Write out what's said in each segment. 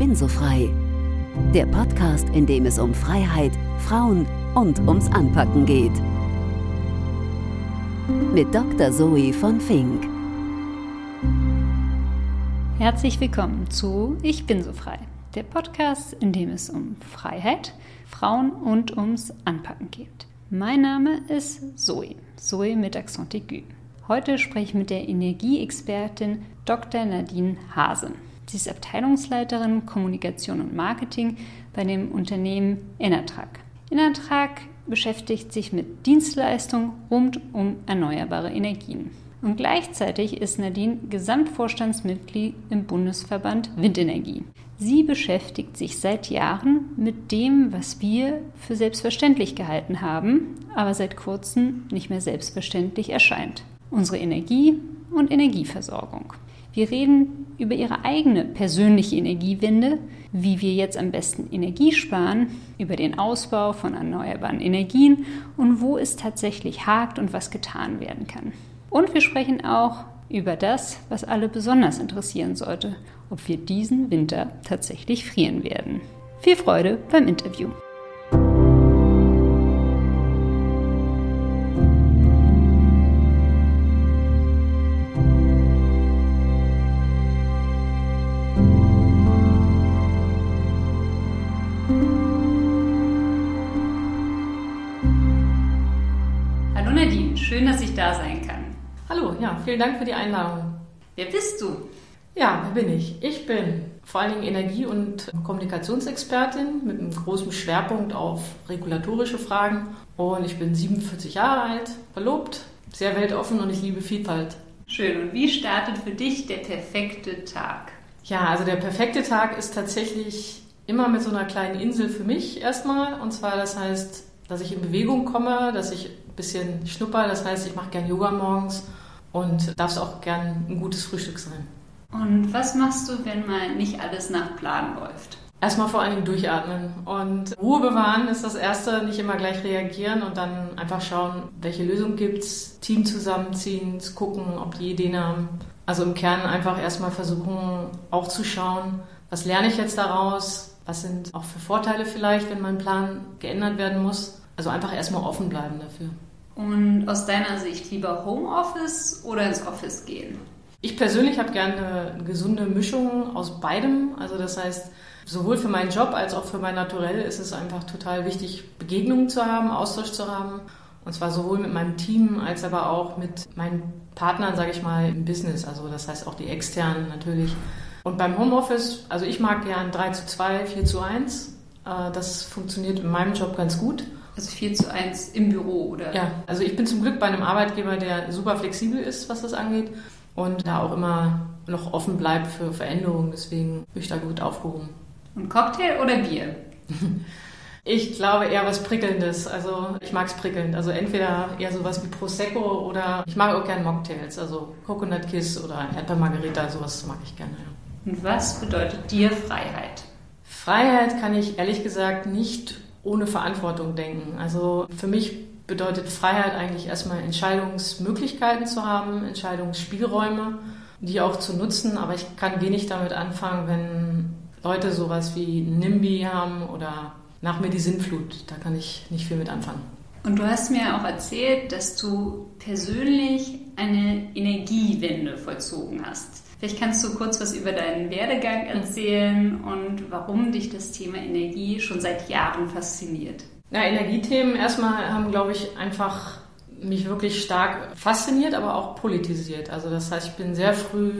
bin so frei. Der Podcast, in dem es um Freiheit, Frauen und ums Anpacken geht. Mit Dr. Zoe von Fink. Herzlich willkommen zu Ich bin so frei. Der Podcast, in dem es um Freiheit, Frauen und ums Anpacken geht. Mein Name ist Zoe, Zoe mit Accent aigu. Heute spreche ich mit der Energieexpertin Dr. Nadine Hase. Sie ist Abteilungsleiterin Kommunikation und Marketing bei dem Unternehmen Enertrag. Enertrag beschäftigt sich mit Dienstleistungen rund um erneuerbare Energien. Und gleichzeitig ist Nadine Gesamtvorstandsmitglied im Bundesverband Windenergie. Sie beschäftigt sich seit Jahren mit dem, was wir für selbstverständlich gehalten haben, aber seit kurzem nicht mehr selbstverständlich erscheint. Unsere Energie und Energieversorgung. Wir reden über ihre eigene persönliche Energiewende, wie wir jetzt am besten Energie sparen, über den Ausbau von erneuerbaren Energien und wo es tatsächlich hakt und was getan werden kann. Und wir sprechen auch über das, was alle besonders interessieren sollte, ob wir diesen Winter tatsächlich frieren werden. Viel Freude beim Interview. Ja, vielen Dank für die Einladung. Wer bist du? Ja, wer bin ich? Ich bin vor allen Dingen Energie- und Kommunikationsexpertin mit einem großen Schwerpunkt auf regulatorische Fragen. Und ich bin 47 Jahre alt, verlobt, sehr weltoffen und ich liebe Vielfalt. Schön. Und wie startet für dich der perfekte Tag? Ja, also der perfekte Tag ist tatsächlich immer mit so einer kleinen Insel für mich erstmal. Und zwar, das heißt, dass ich in Bewegung komme, dass ich ein bisschen schnupper. Das heißt, ich mache gern Yoga morgens und darf es auch gern ein gutes Frühstück sein. Und was machst du, wenn mal nicht alles nach Plan läuft? Erstmal vor allen Dingen durchatmen und Ruhe bewahren ist das Erste, nicht immer gleich reagieren und dann einfach schauen, welche Lösung gibt es, Team zusammenziehen, gucken, ob die Ideen haben. Also im Kern einfach erstmal versuchen, auch zu schauen, was lerne ich jetzt daraus, was sind auch für Vorteile vielleicht, wenn mein Plan geändert werden muss also einfach erstmal offen bleiben dafür. Und aus deiner Sicht lieber Homeoffice oder ins Office gehen? Ich persönlich habe gerne eine gesunde Mischung aus beidem. Also das heißt, sowohl für meinen Job als auch für mein Naturell ist es einfach total wichtig, Begegnungen zu haben, Austausch zu haben. Und zwar sowohl mit meinem Team als aber auch mit meinen Partnern, sage ich mal, im Business. Also das heißt auch die externen natürlich. Und beim Homeoffice, also ich mag gern 3 zu 2, 4 zu 1. Äh, das funktioniert in meinem Job ganz gut. Also 4 zu 1 im Büro, oder? Ja, also ich bin zum Glück bei einem Arbeitgeber, der super flexibel ist, was das angeht und da auch immer noch offen bleibt für Veränderungen. Deswegen bin ich da gut aufgehoben. Und Cocktail oder Bier? Ich glaube eher was Prickelndes. Also ich mag es prickelnd. Also entweder eher sowas wie Prosecco oder ich mag auch gerne Mocktails. Also Coconut Kiss oder Erdbeermargarita, sowas mag ich gerne. Ja. Und was bedeutet dir Freiheit? Freiheit kann ich ehrlich gesagt nicht ohne Verantwortung denken. Also für mich bedeutet Freiheit eigentlich erstmal Entscheidungsmöglichkeiten zu haben, Entscheidungsspielräume, die auch zu nutzen. Aber ich kann wenig damit anfangen, wenn Leute sowas wie NIMBY haben oder nach mir die Sinnflut. Da kann ich nicht viel mit anfangen. Und du hast mir auch erzählt, dass du persönlich eine Energiewende vollzogen hast. Vielleicht kannst du kurz was über deinen Werdegang erzählen und warum dich das Thema Energie schon seit Jahren fasziniert. Ja, Energiethemen erstmal haben, glaube ich, einfach mich wirklich stark fasziniert, aber auch politisiert. Also das heißt, ich bin sehr früh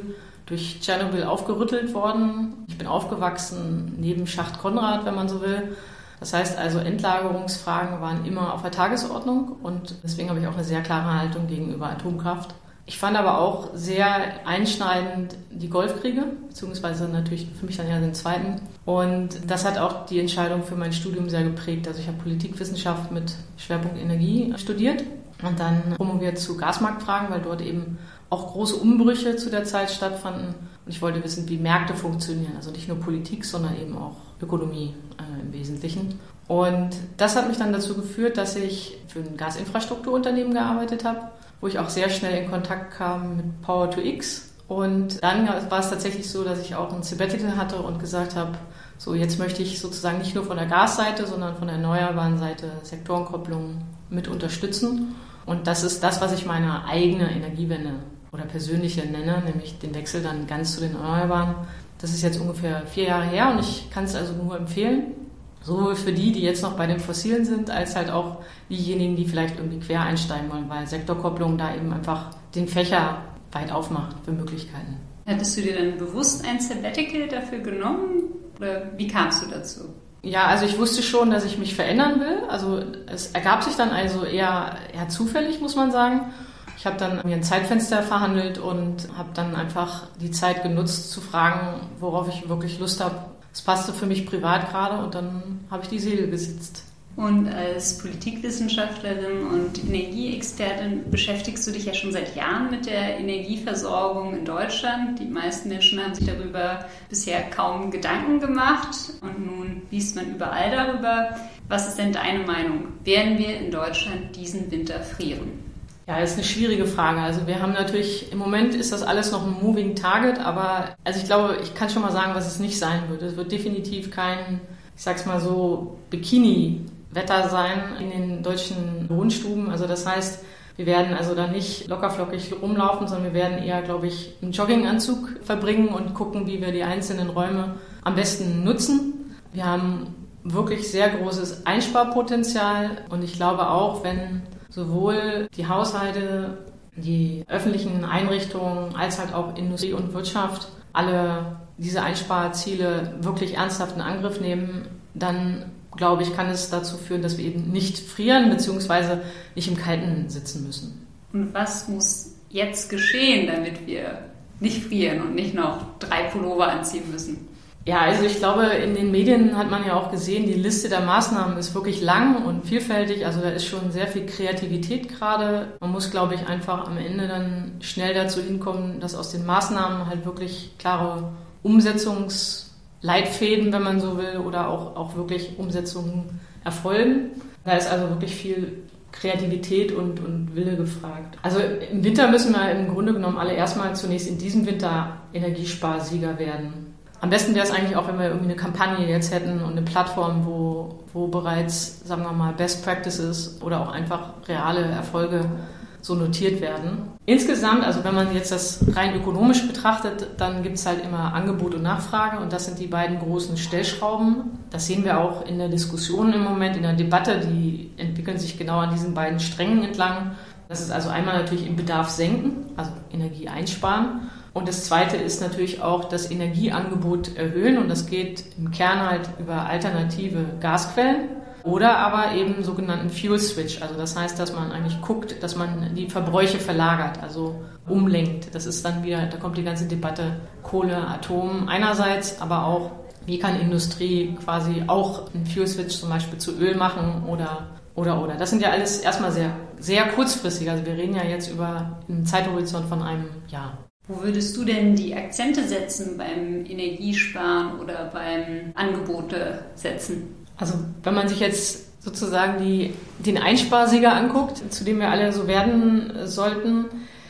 durch Tschernobyl aufgerüttelt worden. Ich bin aufgewachsen neben Schacht Konrad, wenn man so will. Das heißt also, Endlagerungsfragen waren immer auf der Tagesordnung und deswegen habe ich auch eine sehr klare Haltung gegenüber Atomkraft. Ich fand aber auch sehr einschneidend die Golfkriege, beziehungsweise natürlich für mich dann ja den zweiten. Und das hat auch die Entscheidung für mein Studium sehr geprägt. Also ich habe Politikwissenschaft mit Schwerpunkt Energie studiert und dann promoviert zu Gasmarktfragen, weil dort eben auch große Umbrüche zu der Zeit stattfanden. Und ich wollte wissen, wie Märkte funktionieren. Also nicht nur Politik, sondern eben auch Ökonomie äh, im Wesentlichen. Und das hat mich dann dazu geführt, dass ich für ein Gasinfrastrukturunternehmen gearbeitet habe wo ich auch sehr schnell in Kontakt kam mit Power to X Und dann war es tatsächlich so, dass ich auch ein Sabbatical hatte und gesagt habe, so jetzt möchte ich sozusagen nicht nur von der Gasseite, sondern von der erneuerbaren Seite Sektorenkopplung mit unterstützen. Und das ist das, was ich meine eigene Energiewende oder persönliche nenne, nämlich den Wechsel dann ganz zu den Erneuerbaren. Das ist jetzt ungefähr vier Jahre her und ich kann es also nur empfehlen. Sowohl für die, die jetzt noch bei den Fossilen sind, als halt auch diejenigen, die vielleicht irgendwie quer einsteigen wollen, weil Sektorkopplung da eben einfach den Fächer weit aufmacht für Möglichkeiten. Hattest du dir dann bewusst ein Sabbatical dafür genommen oder wie kamst du dazu? Ja, also ich wusste schon, dass ich mich verändern will. Also es ergab sich dann also eher, eher zufällig, muss man sagen. Ich habe dann mir ein Zeitfenster verhandelt und habe dann einfach die Zeit genutzt zu fragen, worauf ich wirklich Lust habe. Es passte für mich privat gerade und dann habe ich die Seele gesetzt. Und als Politikwissenschaftlerin und Energieexpertin beschäftigst du dich ja schon seit Jahren mit der Energieversorgung in Deutschland. Die meisten Menschen haben sich darüber bisher kaum Gedanken gemacht und nun liest man überall darüber. Was ist denn deine Meinung? Werden wir in Deutschland diesen Winter frieren? Ja, ist eine schwierige Frage. Also wir haben natürlich, im Moment ist das alles noch ein Moving Target, aber also ich glaube, ich kann schon mal sagen, was es nicht sein wird. Es wird definitiv kein, ich sag's mal so, Bikini Wetter sein in den deutschen Wohnstuben. Also das heißt, wir werden also da nicht lockerflockig rumlaufen, sondern wir werden eher, glaube ich, einen Jogginganzug verbringen und gucken, wie wir die einzelnen Räume am besten nutzen. Wir haben wirklich sehr großes Einsparpotenzial und ich glaube auch, wenn sowohl die Haushalte, die öffentlichen Einrichtungen als halt auch Industrie und Wirtschaft alle diese Einsparziele wirklich ernsthaft in Angriff nehmen, dann glaube ich, kann es dazu führen, dass wir eben nicht frieren bzw. nicht im Kalten sitzen müssen. Und was muss jetzt geschehen, damit wir nicht frieren und nicht noch drei Pullover anziehen müssen? Ja, also ich glaube, in den Medien hat man ja auch gesehen, die Liste der Maßnahmen ist wirklich lang und vielfältig. Also da ist schon sehr viel Kreativität gerade. Man muss, glaube ich, einfach am Ende dann schnell dazu hinkommen, dass aus den Maßnahmen halt wirklich klare Umsetzungs- Leitfäden, wenn man so will, oder auch, auch wirklich Umsetzungen erfolgen. Da ist also wirklich viel Kreativität und, und Wille gefragt. Also im Winter müssen wir im Grunde genommen alle erstmal zunächst in diesem Winter Energiesparsieger werden. Am besten wäre es eigentlich auch, wenn wir irgendwie eine Kampagne jetzt hätten und eine Plattform, wo, wo bereits, sagen wir mal, Best Practices oder auch einfach reale Erfolge so notiert werden. Insgesamt, also wenn man jetzt das rein ökonomisch betrachtet, dann gibt es halt immer Angebot und Nachfrage und das sind die beiden großen Stellschrauben. Das sehen wir auch in der Diskussion im Moment, in der Debatte, die entwickeln sich genau an diesen beiden Strängen entlang. Das ist also einmal natürlich im Bedarf senken, also Energie einsparen. Und das zweite ist natürlich auch das Energieangebot erhöhen und das geht im Kern halt über alternative Gasquellen. Oder aber eben sogenannten Fuel Switch. Also das heißt, dass man eigentlich guckt, dass man die Verbräuche verlagert, also umlenkt. Das ist dann wieder, da kommt die ganze Debatte Kohle, Atom einerseits, aber auch, wie kann Industrie quasi auch einen Fuel Switch zum Beispiel zu Öl machen oder oder oder. Das sind ja alles erstmal sehr, sehr kurzfristig. Also wir reden ja jetzt über einen Zeithorizont von einem Jahr. Wo würdest du denn die Akzente setzen beim Energiesparen oder beim Angebote setzen? Also wenn man sich jetzt sozusagen die, den Einsparsieger anguckt, zu dem wir alle so werden sollten,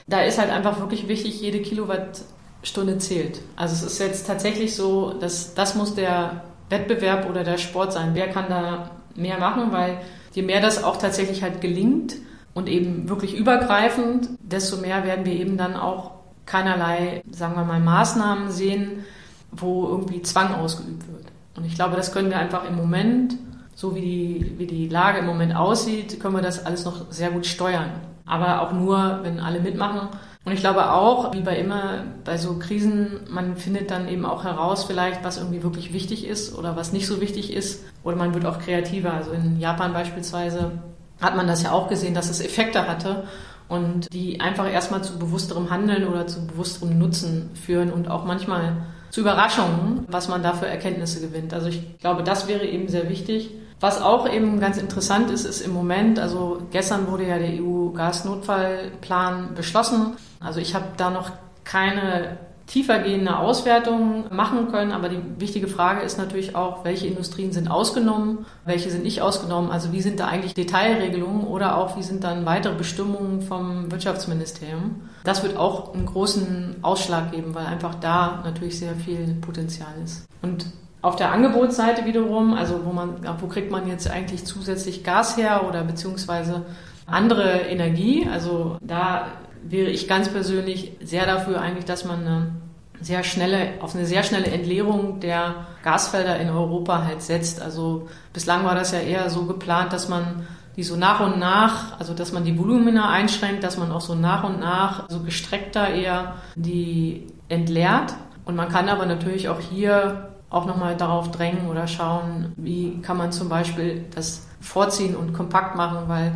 da ist halt einfach wirklich wichtig, jede Kilowattstunde zählt. Also es ist jetzt tatsächlich so, dass das muss der Wettbewerb oder der Sport sein. Wer kann da mehr machen? Weil je mehr das auch tatsächlich halt gelingt und eben wirklich übergreifend, desto mehr werden wir eben dann auch keinerlei, sagen wir mal, Maßnahmen sehen, wo irgendwie Zwang ausgeübt wird. Und ich glaube, das können wir einfach im Moment, so wie die, wie die Lage im Moment aussieht, können wir das alles noch sehr gut steuern. Aber auch nur, wenn alle mitmachen. Und ich glaube auch, wie bei immer, bei so Krisen, man findet dann eben auch heraus vielleicht, was irgendwie wirklich wichtig ist oder was nicht so wichtig ist. Oder man wird auch kreativer. Also in Japan beispielsweise hat man das ja auch gesehen, dass es Effekte hatte und die einfach erstmal zu bewussterem Handeln oder zu bewussterem Nutzen führen und auch manchmal zu Überraschungen, was man da für Erkenntnisse gewinnt. Also ich glaube, das wäre eben sehr wichtig. Was auch eben ganz interessant ist, ist im Moment, also gestern wurde ja der EU-Gasnotfallplan beschlossen. Also ich habe da noch keine tiefergehende Auswertungen machen können. Aber die wichtige Frage ist natürlich auch, welche Industrien sind ausgenommen, welche sind nicht ausgenommen. Also wie sind da eigentlich Detailregelungen oder auch wie sind dann weitere Bestimmungen vom Wirtschaftsministerium. Das wird auch einen großen Ausschlag geben, weil einfach da natürlich sehr viel Potenzial ist. Und auf der Angebotsseite wiederum, also wo man, wo kriegt man jetzt eigentlich zusätzlich Gas her oder beziehungsweise andere Energie? Also da wäre ich ganz persönlich sehr dafür eigentlich, dass man eine sehr schnelle, auf eine sehr schnelle Entleerung der Gasfelder in Europa halt setzt. Also bislang war das ja eher so geplant, dass man die so nach und nach, also dass man die Volumina einschränkt, dass man auch so nach und nach so gestreckter eher die entleert. Und man kann aber natürlich auch hier auch nochmal darauf drängen oder schauen, wie kann man zum Beispiel das vorziehen und kompakt machen, weil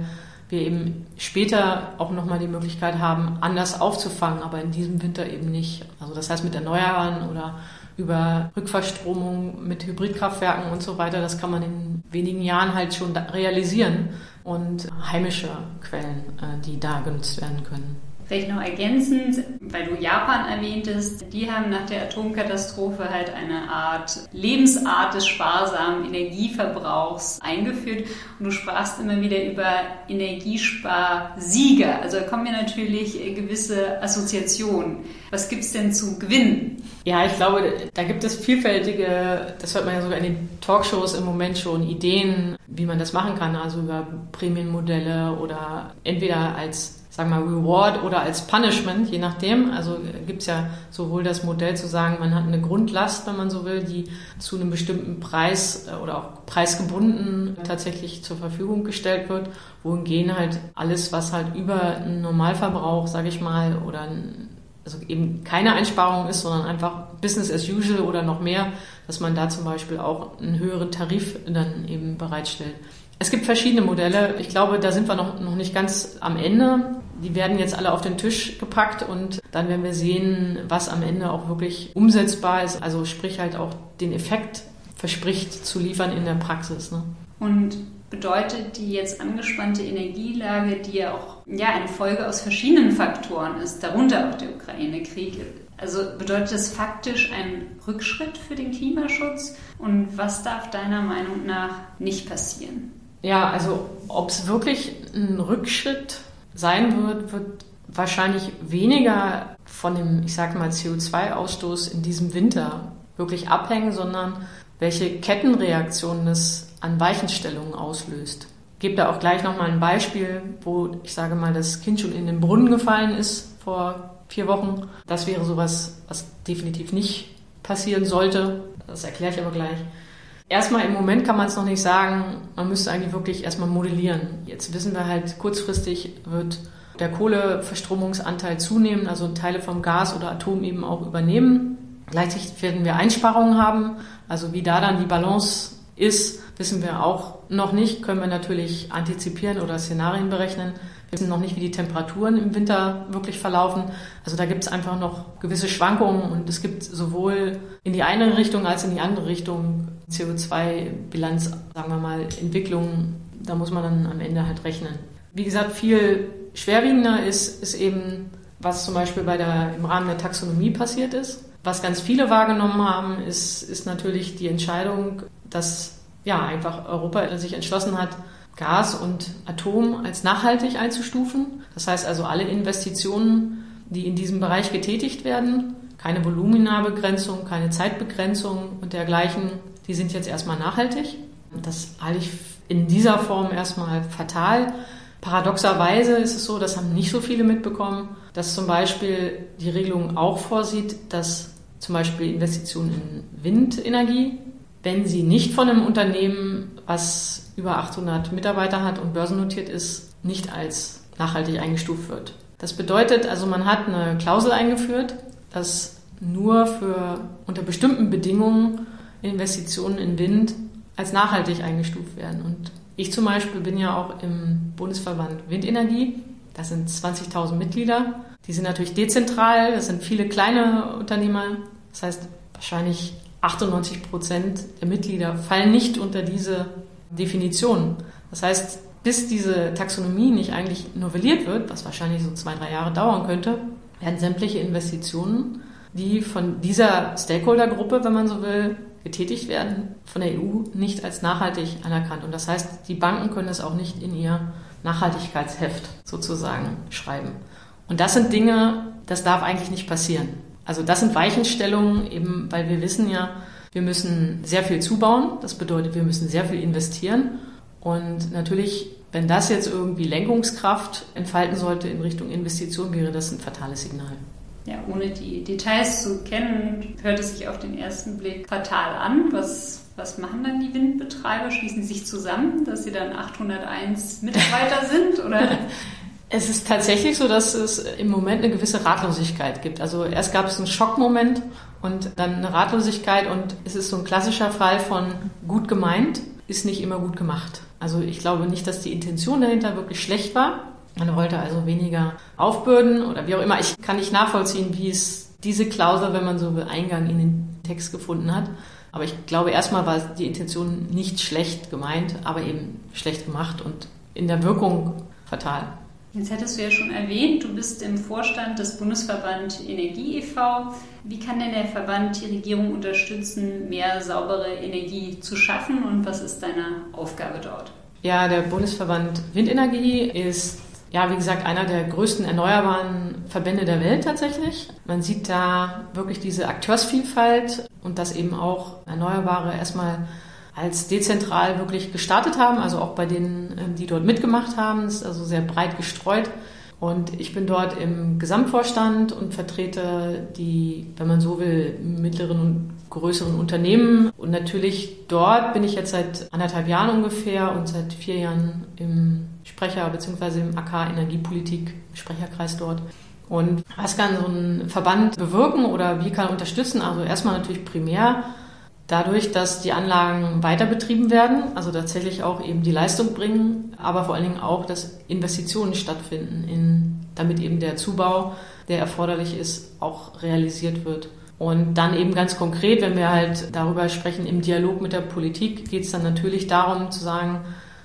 wir eben später auch nochmal die Möglichkeit haben, anders aufzufangen, aber in diesem Winter eben nicht. Also das heißt mit Erneuerbaren oder über Rückverstromung mit Hybridkraftwerken und so weiter, das kann man in wenigen Jahren halt schon realisieren und heimische Quellen, äh, die da genutzt werden können. Vielleicht noch ergänzend, weil du Japan erwähntest, die haben nach der Atomkatastrophe halt eine Art Lebensart des sparsamen Energieverbrauchs eingeführt. Und du sprachst immer wieder über Energiesparsieger. Also da kommen mir natürlich gewisse Assoziationen. Was gibt es denn zu gewinnen? Ja, ich glaube, da gibt es vielfältige, das hört man ja sogar in den Talkshows im Moment schon, Ideen, wie man das machen kann. Also über Prämienmodelle oder entweder als sagen wir Reward oder als Punishment, je nachdem. Also gibt's ja sowohl das Modell zu sagen, man hat eine Grundlast, wenn man so will, die zu einem bestimmten Preis äh, oder auch preisgebunden tatsächlich zur Verfügung gestellt wird, wohingegen halt alles, was halt über einen Normalverbrauch, sage ich mal, oder ein, also eben keine Einsparung ist, sondern einfach Business as usual oder noch mehr, dass man da zum Beispiel auch einen höheren Tarif dann eben bereitstellt. Es gibt verschiedene Modelle. Ich glaube, da sind wir noch, noch nicht ganz am Ende. Die werden jetzt alle auf den Tisch gepackt und dann werden wir sehen, was am Ende auch wirklich umsetzbar ist. Also sprich halt auch den Effekt verspricht zu liefern in der Praxis. Ne? Und bedeutet die jetzt angespannte Energielage, die ja auch ja, eine Folge aus verschiedenen Faktoren ist, darunter auch der Ukraine-Krieg, also bedeutet das faktisch einen Rückschritt für den Klimaschutz? Und was darf deiner Meinung nach nicht passieren? Ja, also ob es wirklich ein Rückschritt sein wird, wird wahrscheinlich weniger von dem, ich sage mal, CO2-Ausstoß in diesem Winter wirklich abhängen, sondern welche Kettenreaktionen es an Weichenstellungen auslöst. Ich gebe da auch gleich nochmal ein Beispiel, wo ich sage mal, das Kind schon in den Brunnen gefallen ist vor vier Wochen. Das wäre sowas, was definitiv nicht passieren sollte. Das erkläre ich aber gleich. Erstmal im Moment kann man es noch nicht sagen. Man müsste eigentlich wirklich erstmal modellieren. Jetzt wissen wir halt, kurzfristig wird der Kohleverstromungsanteil zunehmen, also Teile vom Gas oder Atom eben auch übernehmen. Gleichzeitig werden wir Einsparungen haben. Also wie da dann die Balance ist, wissen wir auch noch nicht. Können wir natürlich antizipieren oder Szenarien berechnen. Wir wissen noch nicht, wie die Temperaturen im Winter wirklich verlaufen. Also da gibt es einfach noch gewisse Schwankungen und es gibt sowohl in die eine Richtung als in die andere Richtung CO2-Bilanz, sagen wir mal, Entwicklungen. Da muss man dann am Ende halt rechnen. Wie gesagt, viel schwerwiegender ist, ist eben, was zum Beispiel bei der, im Rahmen der Taxonomie passiert ist. Was ganz viele wahrgenommen haben, ist, ist natürlich die Entscheidung, dass ja einfach Europa sich entschlossen hat, Gas und Atom als nachhaltig einzustufen. Das heißt also alle Investitionen, die in diesem Bereich getätigt werden, keine Voluminabegrenzung, keine Zeitbegrenzung und dergleichen, die sind jetzt erstmal nachhaltig. Das halte ich in dieser Form erstmal fatal. Paradoxerweise ist es so, das haben nicht so viele mitbekommen, dass zum Beispiel die Regelung auch vorsieht, dass zum Beispiel Investitionen in Windenergie, wenn sie nicht von einem Unternehmen, was über 800 Mitarbeiter hat und börsennotiert ist, nicht als nachhaltig eingestuft wird. Das bedeutet also, man hat eine Klausel eingeführt, dass nur für unter bestimmten Bedingungen Investitionen in Wind als nachhaltig eingestuft werden. Und ich zum Beispiel bin ja auch im Bundesverband Windenergie. Das sind 20.000 Mitglieder. Die sind natürlich dezentral. Das sind viele kleine Unternehmer. Das heißt, wahrscheinlich 98 Prozent der Mitglieder fallen nicht unter diese Definition. Das heißt, bis diese Taxonomie nicht eigentlich novelliert wird, was wahrscheinlich so zwei, drei Jahre dauern könnte, werden sämtliche Investitionen die von dieser Stakeholder-Gruppe, wenn man so will, getätigt werden, von der EU nicht als nachhaltig anerkannt. Und das heißt, die Banken können es auch nicht in ihr Nachhaltigkeitsheft sozusagen schreiben. Und das sind Dinge, das darf eigentlich nicht passieren. Also das sind Weichenstellungen, eben weil wir wissen ja, wir müssen sehr viel zubauen. Das bedeutet, wir müssen sehr viel investieren. Und natürlich, wenn das jetzt irgendwie Lenkungskraft entfalten sollte in Richtung Investition, wäre das ein fatales Signal. Ja, ohne die Details zu kennen, hört es sich auf den ersten Blick fatal an. Was, was machen dann die Windbetreiber? Schließen sie sich zusammen, dass sie dann 801 Mitarbeiter sind? Oder? Es ist tatsächlich so, dass es im Moment eine gewisse Ratlosigkeit gibt. Also erst gab es einen Schockmoment und dann eine Ratlosigkeit und es ist so ein klassischer Fall von gut gemeint, ist nicht immer gut gemacht. Also ich glaube nicht, dass die Intention dahinter wirklich schlecht war. Man wollte also weniger aufbürden oder wie auch immer. Ich kann nicht nachvollziehen, wie es diese Klausel, wenn man so will, Eingang in den Text gefunden hat. Aber ich glaube, erstmal war die Intention nicht schlecht gemeint, aber eben schlecht gemacht und in der Wirkung fatal. Jetzt hättest du ja schon erwähnt, du bist im Vorstand des Bundesverband Energie e.V. Wie kann denn der Verband die Regierung unterstützen, mehr saubere Energie zu schaffen und was ist deine Aufgabe dort? Ja, der Bundesverband Windenergie ist ja, wie gesagt, einer der größten erneuerbaren Verbände der Welt tatsächlich. Man sieht da wirklich diese Akteursvielfalt und dass eben auch Erneuerbare erstmal als dezentral wirklich gestartet haben, also auch bei denen, ähm, die dort mitgemacht haben. Ist also sehr breit gestreut. Und ich bin dort im Gesamtvorstand und vertrete die, wenn man so will, mittleren und größeren Unternehmen. Und natürlich dort bin ich jetzt seit anderthalb Jahren ungefähr und seit vier Jahren im Sprecher bzw. im AK Energiepolitik Sprecherkreis dort. Und was kann so ein Verband bewirken oder wie kann er unterstützen? Also erstmal natürlich primär dadurch, dass die Anlagen weiter betrieben werden, also tatsächlich auch eben die Leistung bringen, aber vor allen Dingen auch, dass Investitionen stattfinden, in, damit eben der Zubau, der erforderlich ist, auch realisiert wird. Und dann eben ganz konkret, wenn wir halt darüber sprechen, im Dialog mit der Politik, geht es dann natürlich darum zu sagen,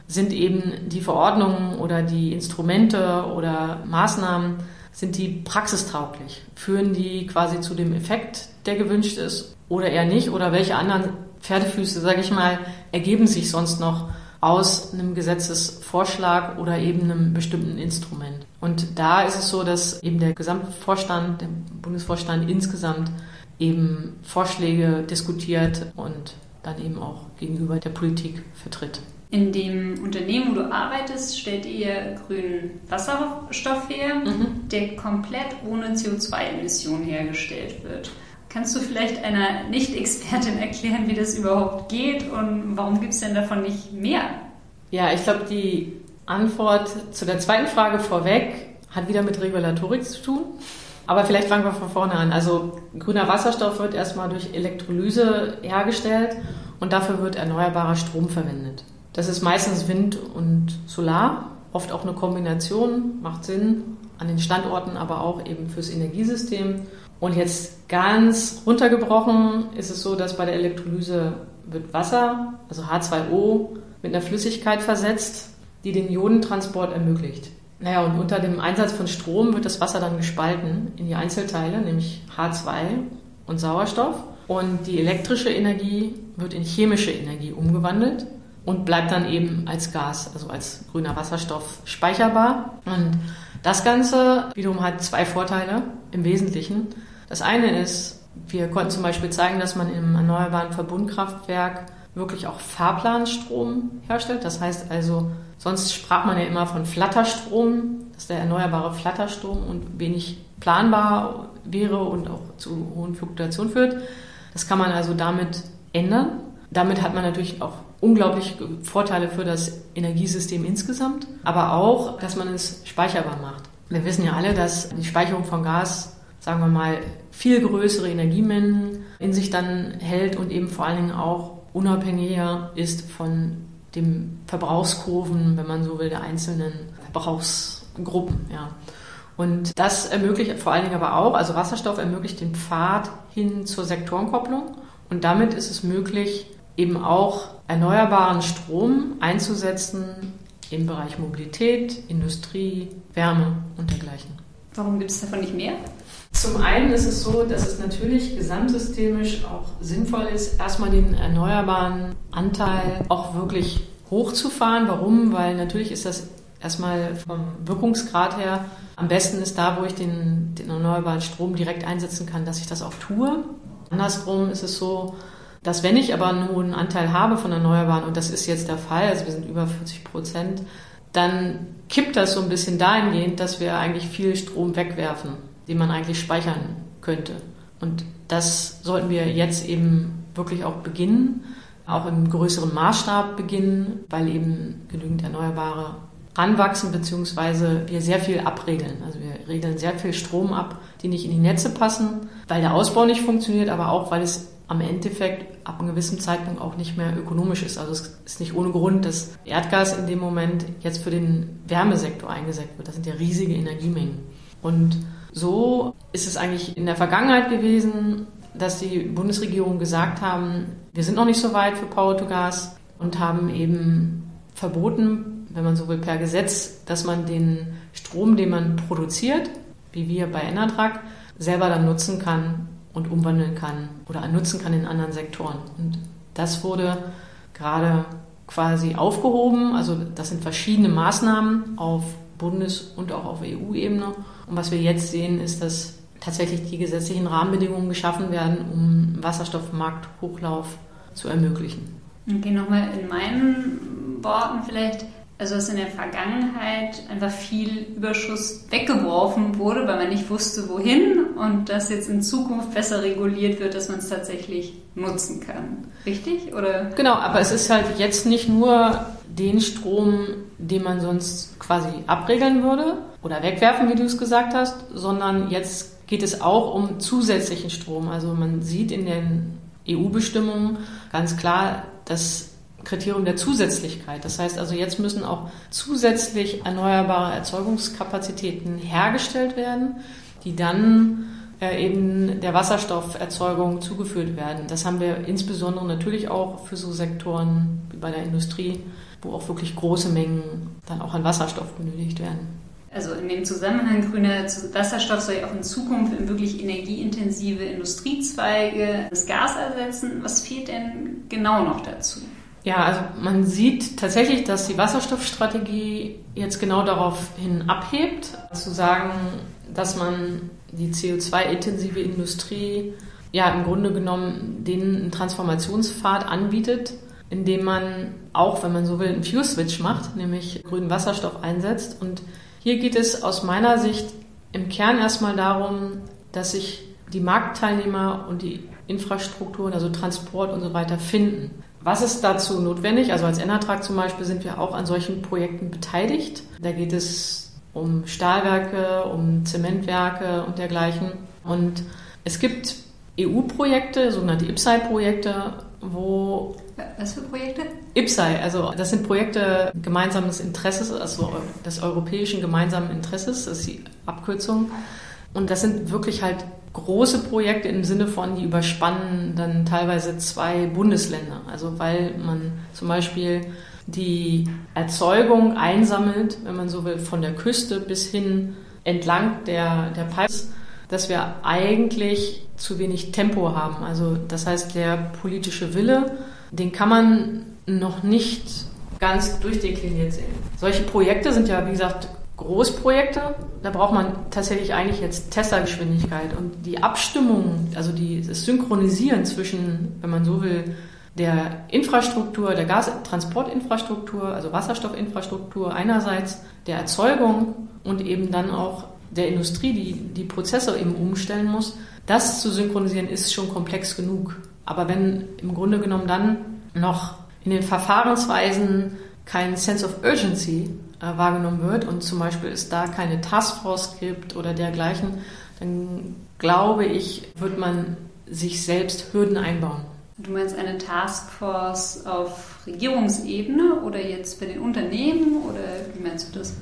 sind eben die Verordnungen oder die Instrumente oder Maßnahmen, sind die praxistauglich? Führen die quasi zu dem Effekt, der gewünscht ist oder eher nicht? Oder welche anderen Pferdefüße, sage ich mal, ergeben sich sonst noch aus einem Gesetzesvorschlag oder eben einem bestimmten Instrument? Und da ist es so, dass eben der Gesamtvorstand, der Bundesvorstand insgesamt eben Vorschläge diskutiert und dann eben auch gegenüber der Politik vertritt. In dem Unternehmen, wo du arbeitest, stellt ihr grünen Wasserstoff her, mhm. der komplett ohne CO2-Emissionen hergestellt wird. Kannst du vielleicht einer Nicht-Expertin erklären, wie das überhaupt geht und warum gibt es denn davon nicht mehr? Ja, ich glaube, die Antwort zu der zweiten Frage vorweg hat wieder mit Regulatorik zu tun. Aber vielleicht fangen wir von vorne an. Also grüner Wasserstoff wird erstmal durch Elektrolyse hergestellt und dafür wird erneuerbarer Strom verwendet. Das ist meistens Wind und Solar, oft auch eine Kombination, macht Sinn an den Standorten, aber auch eben fürs Energiesystem. Und jetzt ganz runtergebrochen ist es so, dass bei der Elektrolyse wird Wasser, also H2O, mit einer Flüssigkeit versetzt, die den Ionentransport ermöglicht. Naja, und unter dem Einsatz von Strom wird das Wasser dann gespalten in die Einzelteile, nämlich H2 und Sauerstoff. Und die elektrische Energie wird in chemische Energie umgewandelt und bleibt dann eben als Gas, also als grüner Wasserstoff speicherbar. Und das Ganze wiederum hat zwei Vorteile im Wesentlichen. Das eine ist, wir konnten zum Beispiel zeigen, dass man im erneuerbaren Verbundkraftwerk wirklich auch Fahrplanstrom herstellt. Das heißt also, sonst sprach man ja immer von Flatterstrom, dass der erneuerbare Flatterstrom und wenig planbar wäre und auch zu hohen Fluktuationen führt. Das kann man also damit ändern. Damit hat man natürlich auch unglaubliche Vorteile für das Energiesystem insgesamt, aber auch, dass man es speicherbar macht. Wir wissen ja alle, dass die Speicherung von Gas, sagen wir mal, viel größere Energiemengen in sich dann hält und eben vor allen Dingen auch unabhängiger ist von dem Verbrauchskurven, wenn man so will, der einzelnen Verbrauchsgruppen. Ja. Und das ermöglicht vor allen Dingen aber auch, also Wasserstoff ermöglicht den Pfad hin zur Sektorenkopplung. Und damit ist es möglich, eben auch erneuerbaren Strom einzusetzen im Bereich Mobilität, Industrie, Wärme und dergleichen. Warum gibt es davon nicht mehr? Zum einen ist es so, dass es natürlich gesamtsystemisch auch sinnvoll ist, erstmal den erneuerbaren Anteil auch wirklich hochzufahren. Warum? Weil natürlich ist das erstmal vom Wirkungsgrad her am besten ist da, wo ich den, den erneuerbaren Strom direkt einsetzen kann, dass ich das auch tue. Andersrum ist es so, dass wenn ich aber einen hohen Anteil habe von Erneuerbaren, und das ist jetzt der Fall, also wir sind über 40 Prozent, dann kippt das so ein bisschen dahingehend, dass wir eigentlich viel Strom wegwerfen, den man eigentlich speichern könnte. Und das sollten wir jetzt eben wirklich auch beginnen, auch im größeren Maßstab beginnen, weil eben genügend Erneuerbare ranwachsen, beziehungsweise wir sehr viel abregeln. Also wir regeln sehr viel Strom ab, die nicht in die Netze passen, weil der Ausbau nicht funktioniert, aber auch, weil es am Endeffekt ab einem gewissen Zeitpunkt auch nicht mehr ökonomisch ist. Also es ist nicht ohne Grund, dass Erdgas in dem Moment jetzt für den Wärmesektor eingesetzt wird. Das sind ja riesige Energiemengen. Und so ist es eigentlich in der Vergangenheit gewesen, dass die Bundesregierung gesagt haben, wir sind noch nicht so weit für Power to Gas und haben eben verboten, wenn man so will, per Gesetz, dass man den Strom, den man produziert, wie wir bei Enertrag, selber dann nutzen kann und umwandeln kann oder nutzen kann in anderen Sektoren. Und das wurde gerade quasi aufgehoben. Also das sind verschiedene Maßnahmen auf Bundes- und auch auf EU-Ebene. Und was wir jetzt sehen, ist, dass tatsächlich die gesetzlichen Rahmenbedingungen geschaffen werden, um Wasserstoffmarkthochlauf zu ermöglichen. Okay, nochmal in meinen Worten vielleicht also dass in der Vergangenheit einfach viel Überschuss weggeworfen wurde, weil man nicht wusste, wohin und dass jetzt in Zukunft besser reguliert wird, dass man es tatsächlich nutzen kann. Richtig? Oder? Genau, aber es ist halt jetzt nicht nur den Strom, den man sonst quasi abregeln würde oder wegwerfen, wie du es gesagt hast, sondern jetzt geht es auch um zusätzlichen Strom. Also man sieht in den EU-Bestimmungen ganz klar, dass Kriterium der Zusätzlichkeit. Das heißt also, jetzt müssen auch zusätzlich erneuerbare Erzeugungskapazitäten hergestellt werden, die dann äh, eben der Wasserstofferzeugung zugeführt werden. Das haben wir insbesondere natürlich auch für so Sektoren wie bei der Industrie, wo auch wirklich große Mengen dann auch an Wasserstoff benötigt werden. Also in dem Zusammenhang grüner Wasserstoff soll ja auch in Zukunft in wirklich energieintensive Industriezweige das Gas ersetzen. Was fehlt denn genau noch dazu? Ja, also man sieht tatsächlich, dass die Wasserstoffstrategie jetzt genau darauf hin abhebt, zu sagen, dass man die CO2-intensive Industrie ja im Grunde genommen den einen Transformationspfad anbietet, indem man auch, wenn man so will, einen Fuse-Switch macht, nämlich grünen Wasserstoff einsetzt. Und hier geht es aus meiner Sicht im Kern erstmal darum, dass sich die Marktteilnehmer und die Infrastrukturen, also Transport und so weiter finden. Was ist dazu notwendig? Also als Enertrag zum Beispiel sind wir auch an solchen Projekten beteiligt. Da geht es um Stahlwerke, um Zementwerke und dergleichen. Und es gibt EU-Projekte, sogenannte IPSAI-Projekte, wo. Was für Projekte? IPSAI, also das sind Projekte gemeinsames Interesses, also des europäischen gemeinsamen Interesses, das ist die Abkürzung. Und das sind wirklich halt große Projekte im Sinne von, die überspannen dann teilweise zwei Bundesländer. Also weil man zum Beispiel die Erzeugung einsammelt, wenn man so will, von der Küste bis hin entlang der, der Pipes, dass wir eigentlich zu wenig Tempo haben. Also das heißt, der politische Wille, den kann man noch nicht ganz durchdekliniert sehen. Solche Projekte sind ja, wie gesagt, Großprojekte, da braucht man tatsächlich eigentlich jetzt Tesla-Geschwindigkeit und die Abstimmung, also die, das Synchronisieren zwischen, wenn man so will, der Infrastruktur, der Gastransportinfrastruktur, also Wasserstoffinfrastruktur einerseits, der Erzeugung und eben dann auch der Industrie, die die Prozesse eben umstellen muss, das zu synchronisieren ist schon komplex genug. Aber wenn im Grunde genommen dann noch in den Verfahrensweisen kein Sense of Urgency wahrgenommen wird und zum Beispiel es da keine Taskforce gibt oder dergleichen, dann glaube ich, wird man sich selbst Hürden einbauen. Du meinst eine Taskforce auf Regierungsebene oder jetzt bei den Unternehmen oder wie meinst du das?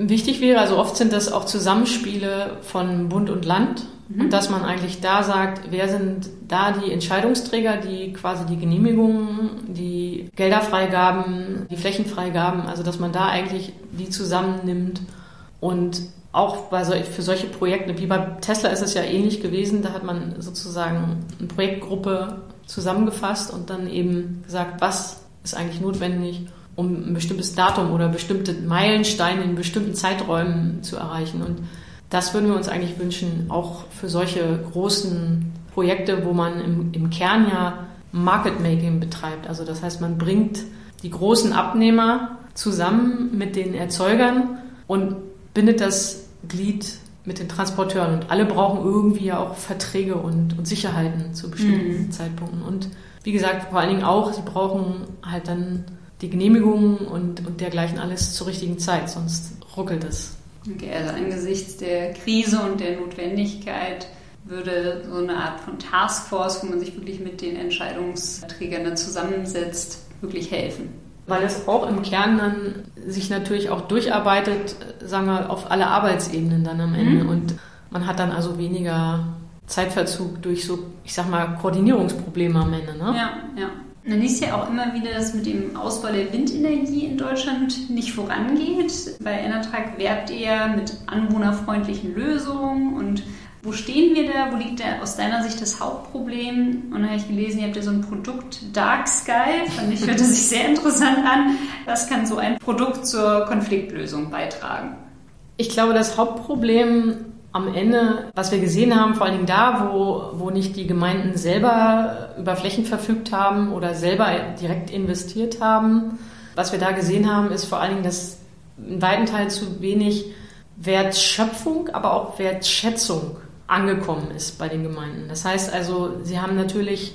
Wichtig wäre, also oft sind das auch Zusammenspiele von Bund und Land mhm. und dass man eigentlich da sagt, wer sind da die Entscheidungsträger, die quasi die Genehmigungen, die Gelderfreigaben, die Flächenfreigaben, also dass man da eigentlich die zusammennimmt und auch bei so, für solche Projekte, wie bei Tesla ist es ja ähnlich gewesen, da hat man sozusagen eine Projektgruppe zusammengefasst und dann eben gesagt, was ist eigentlich notwendig, um ein bestimmtes Datum oder bestimmte Meilensteine in bestimmten Zeiträumen zu erreichen. Und das würden wir uns eigentlich wünschen, auch für solche großen Projekte, wo man im, im Kern ja Market Making betreibt. Also das heißt, man bringt die großen Abnehmer zusammen mit den Erzeugern und bindet das Glied mit den Transporteuren. Und alle brauchen irgendwie ja auch Verträge und, und Sicherheiten zu bestimmten mhm. Zeitpunkten. Und wie gesagt, vor allen Dingen auch, sie brauchen halt dann die Genehmigungen und, und dergleichen alles zur richtigen Zeit, sonst ruckelt es. Okay, also angesichts der Krise und der Notwendigkeit würde so eine Art von Taskforce, wo man sich wirklich mit den Entscheidungsträgern dann zusammensetzt, wirklich helfen. Weil es auch im Kern dann sich natürlich auch durcharbeitet, sagen wir, auf alle Arbeitsebenen dann am Ende. Mhm. Und man hat dann also weniger Zeitverzug durch so, ich sag mal, Koordinierungsprobleme am Ende. Ne? Ja, ja. Man liest ja auch immer wieder, dass mit dem Ausbau der Windenergie in Deutschland nicht vorangeht. Bei Enertrag werbt ihr mit anwohnerfreundlichen Lösungen und wo stehen wir da? Wo liegt da aus deiner Sicht das Hauptproblem? Und dann habe ich gelesen, ihr habt ja so ein Produkt Dark Sky, fand ich, hörte sich sehr interessant an. Was kann so ein Produkt zur Konfliktlösung beitragen? Ich glaube, das Hauptproblem am Ende, was wir gesehen haben, vor allen Dingen da, wo, wo nicht die Gemeinden selber über Flächen verfügt haben oder selber direkt investiert haben, was wir da gesehen haben, ist vor allen Dingen, dass in weiten Teilen zu wenig Wertschöpfung, aber auch Wertschätzung angekommen ist bei den Gemeinden. Das heißt also, sie haben natürlich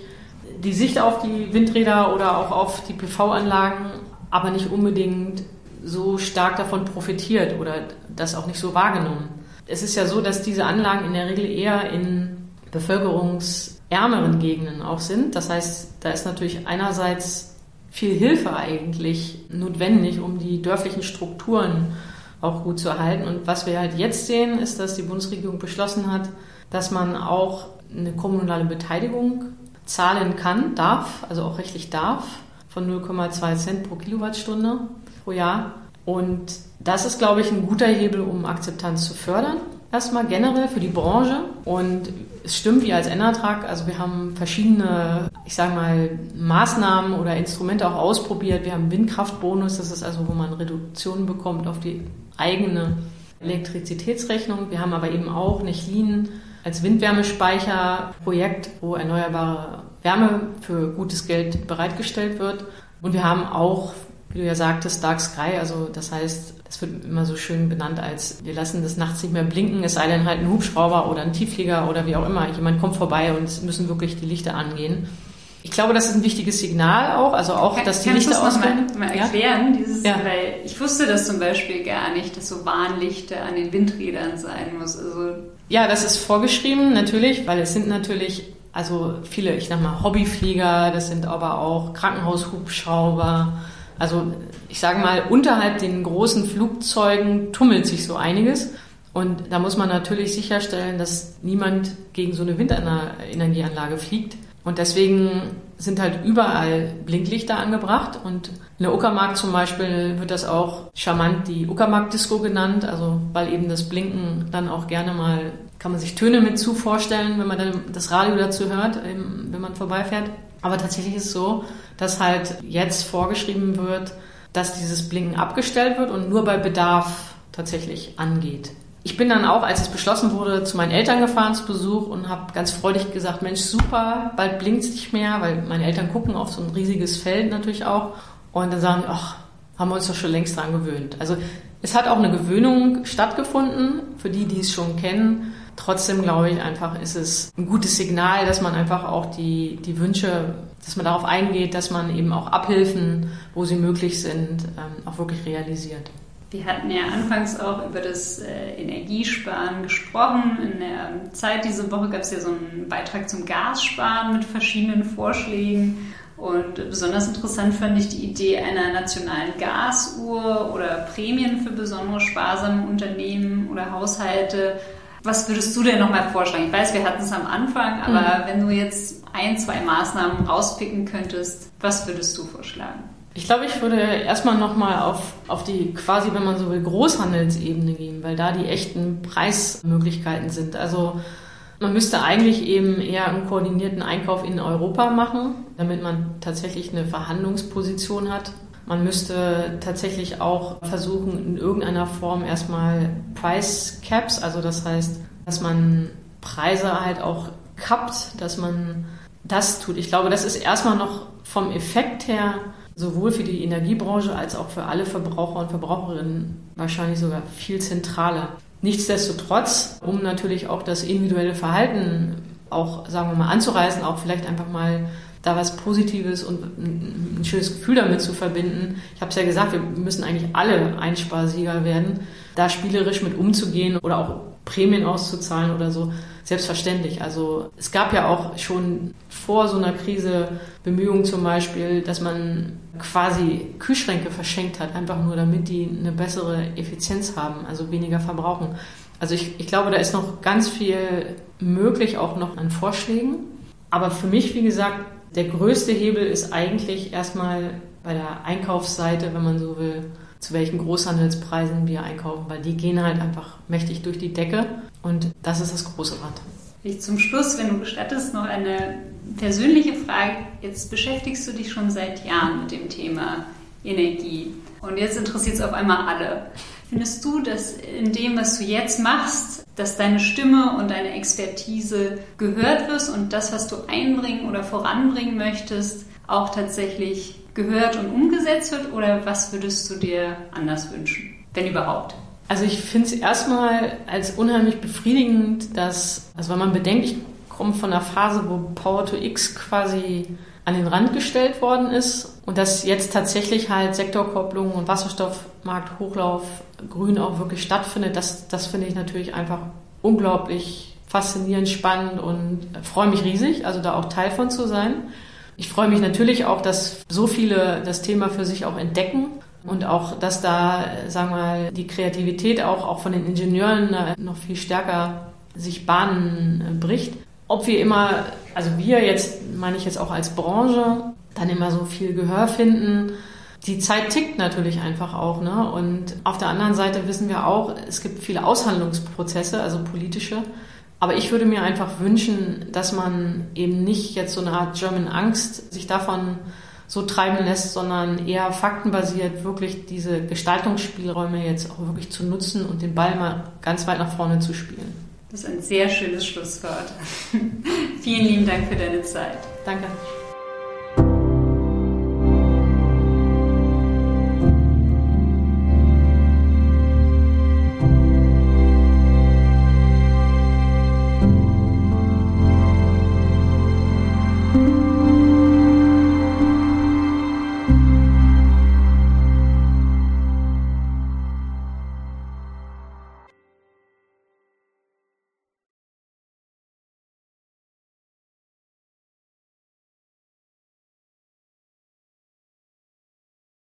die Sicht auf die Windräder oder auch auf die PV-Anlagen, aber nicht unbedingt so stark davon profitiert oder das auch nicht so wahrgenommen. Es ist ja so, dass diese Anlagen in der Regel eher in bevölkerungsärmeren Gegenden auch sind. Das heißt, da ist natürlich einerseits viel Hilfe eigentlich notwendig, um die dörflichen Strukturen auch gut zu erhalten. Und was wir halt jetzt sehen, ist, dass die Bundesregierung beschlossen hat, dass man auch eine kommunale Beteiligung zahlen kann, darf, also auch rechtlich darf, von 0,2 Cent pro Kilowattstunde pro Jahr. Und das ist, glaube ich, ein guter Hebel, um Akzeptanz zu fördern. Erstmal generell für die Branche. Und es stimmt, wie als Enertrag, also wir haben verschiedene, ich sage mal, Maßnahmen oder Instrumente auch ausprobiert. Wir haben Windkraftbonus, das ist also, wo man Reduktionen bekommt auf die eigene Elektrizitätsrechnung. Wir haben aber eben auch Nechlin als Windwärmespeicherprojekt, wo erneuerbare Wärme für gutes Geld bereitgestellt wird. Und wir haben auch wie du ja sagtest, Dark Sky, also das heißt, das wird immer so schön benannt als, wir lassen das nachts nicht mehr blinken, es sei denn halt ein Hubschrauber oder ein Tiefflieger oder wie auch immer. Jemand kommt vorbei und es müssen wirklich die Lichter angehen. Ich glaube, das ist ein wichtiges Signal auch, also auch, dass die Lichter ausgehen. Mal, mal erklären, ja? dieses, ja. weil ich wusste das zum Beispiel gar nicht, dass so Warnlichter an den Windrädern sein muss. Also ja, das ist vorgeschrieben natürlich, weil es sind natürlich also viele, ich sag mal Hobbyflieger, das sind aber auch Krankenhaushubschrauber, also ich sage mal, unterhalb den großen Flugzeugen tummelt sich so einiges. Und da muss man natürlich sicherstellen, dass niemand gegen so eine Windenergieanlage fliegt. Und deswegen sind halt überall Blinklichter angebracht. Und in der Uckermark zum Beispiel wird das auch charmant die Uckermark-Disco genannt. Also weil eben das Blinken dann auch gerne mal, kann man sich Töne mit zu vorstellen, wenn man dann das Radio dazu hört, wenn man vorbeifährt. Aber tatsächlich ist es so, dass halt jetzt vorgeschrieben wird, dass dieses Blinken abgestellt wird und nur bei Bedarf tatsächlich angeht. Ich bin dann auch, als es beschlossen wurde, zu meinen Eltern gefahren zu Besuch und habe ganz freudig gesagt, Mensch, super, bald blinkt es nicht mehr, weil meine Eltern gucken auf so ein riesiges Feld natürlich auch. Und dann sagen, ach, haben wir uns doch schon längst dran gewöhnt. Also es hat auch eine Gewöhnung stattgefunden, für die, die es schon kennen. Trotzdem glaube ich einfach, ist es ein gutes Signal, dass man einfach auch die, die Wünsche, dass man darauf eingeht, dass man eben auch Abhilfen, wo sie möglich sind, ähm, auch wirklich realisiert. Wir hatten ja anfangs auch über das äh, Energiesparen gesprochen. In der Zeit diese Woche gab es ja so einen Beitrag zum Gassparen mit verschiedenen Vorschlägen. Und besonders interessant fand ich die Idee einer nationalen Gasuhr oder Prämien für besonders sparsame Unternehmen oder Haushalte, was würdest du denn nochmal vorschlagen? Ich weiß, wir hatten es am Anfang, aber mhm. wenn du jetzt ein, zwei Maßnahmen rauspicken könntest, was würdest du vorschlagen? Ich glaube, ich würde erstmal nochmal auf, auf die quasi, wenn man so will, Großhandelsebene gehen, weil da die echten Preismöglichkeiten sind. Also man müsste eigentlich eben eher einen koordinierten Einkauf in Europa machen, damit man tatsächlich eine Verhandlungsposition hat. Man müsste tatsächlich auch versuchen, in irgendeiner Form erstmal Price Caps, also das heißt, dass man Preise halt auch kappt, dass man das tut. Ich glaube, das ist erstmal noch vom Effekt her sowohl für die Energiebranche als auch für alle Verbraucher und Verbraucherinnen wahrscheinlich sogar viel zentraler. Nichtsdestotrotz, um natürlich auch das individuelle Verhalten auch, sagen wir mal, anzureißen, auch vielleicht einfach mal da was Positives und ein schönes Gefühl damit zu verbinden. Ich habe es ja gesagt, wir müssen eigentlich alle Einsparsieger werden, da spielerisch mit umzugehen oder auch Prämien auszuzahlen oder so. Selbstverständlich. Also es gab ja auch schon vor so einer Krise Bemühungen zum Beispiel, dass man quasi Kühlschränke verschenkt hat, einfach nur damit die eine bessere Effizienz haben, also weniger verbrauchen. Also ich, ich glaube, da ist noch ganz viel möglich, auch noch an Vorschlägen. Aber für mich, wie gesagt, der größte Hebel ist eigentlich erstmal bei der Einkaufsseite, wenn man so will, zu welchen Großhandelspreisen wir einkaufen, weil die gehen halt einfach mächtig durch die Decke und das ist das große Rad. Ich zum Schluss, wenn du gestattest, noch eine persönliche Frage. Jetzt beschäftigst du dich schon seit Jahren mit dem Thema Energie und jetzt interessiert es auf einmal alle. Findest du, dass in dem, was du jetzt machst, dass deine Stimme und deine Expertise gehört wird und das, was du einbringen oder voranbringen möchtest, auch tatsächlich gehört und umgesetzt wird oder was würdest du dir anders wünschen, wenn überhaupt? Also ich finde es erstmal als unheimlich befriedigend, dass, also wenn man bedenkt, ich komme von einer Phase, wo Power to X quasi an den Rand gestellt worden ist und dass jetzt tatsächlich halt Sektorkopplung und Wasserstoffmarkthochlauf grün auch wirklich stattfindet, das, das finde ich natürlich einfach unglaublich faszinierend, spannend und freue mich riesig, also da auch Teil von zu sein. Ich freue mich natürlich auch, dass so viele das Thema für sich auch entdecken und auch, dass da, sagen wir mal, die Kreativität auch, auch von den Ingenieuren noch viel stärker sich Bahnen äh, bricht. Ob wir immer, also wir jetzt, meine ich jetzt auch als Branche, dann immer so viel Gehör finden, die Zeit tickt natürlich einfach auch. Ne? Und auf der anderen Seite wissen wir auch, es gibt viele Aushandlungsprozesse, also politische, aber ich würde mir einfach wünschen, dass man eben nicht jetzt so eine Art German Angst sich davon so treiben lässt, sondern eher faktenbasiert wirklich diese Gestaltungsspielräume jetzt auch wirklich zu nutzen und den Ball mal ganz weit nach vorne zu spielen. Das ist ein sehr schönes Schlusswort. Vielen lieben Dank für deine Zeit. Danke.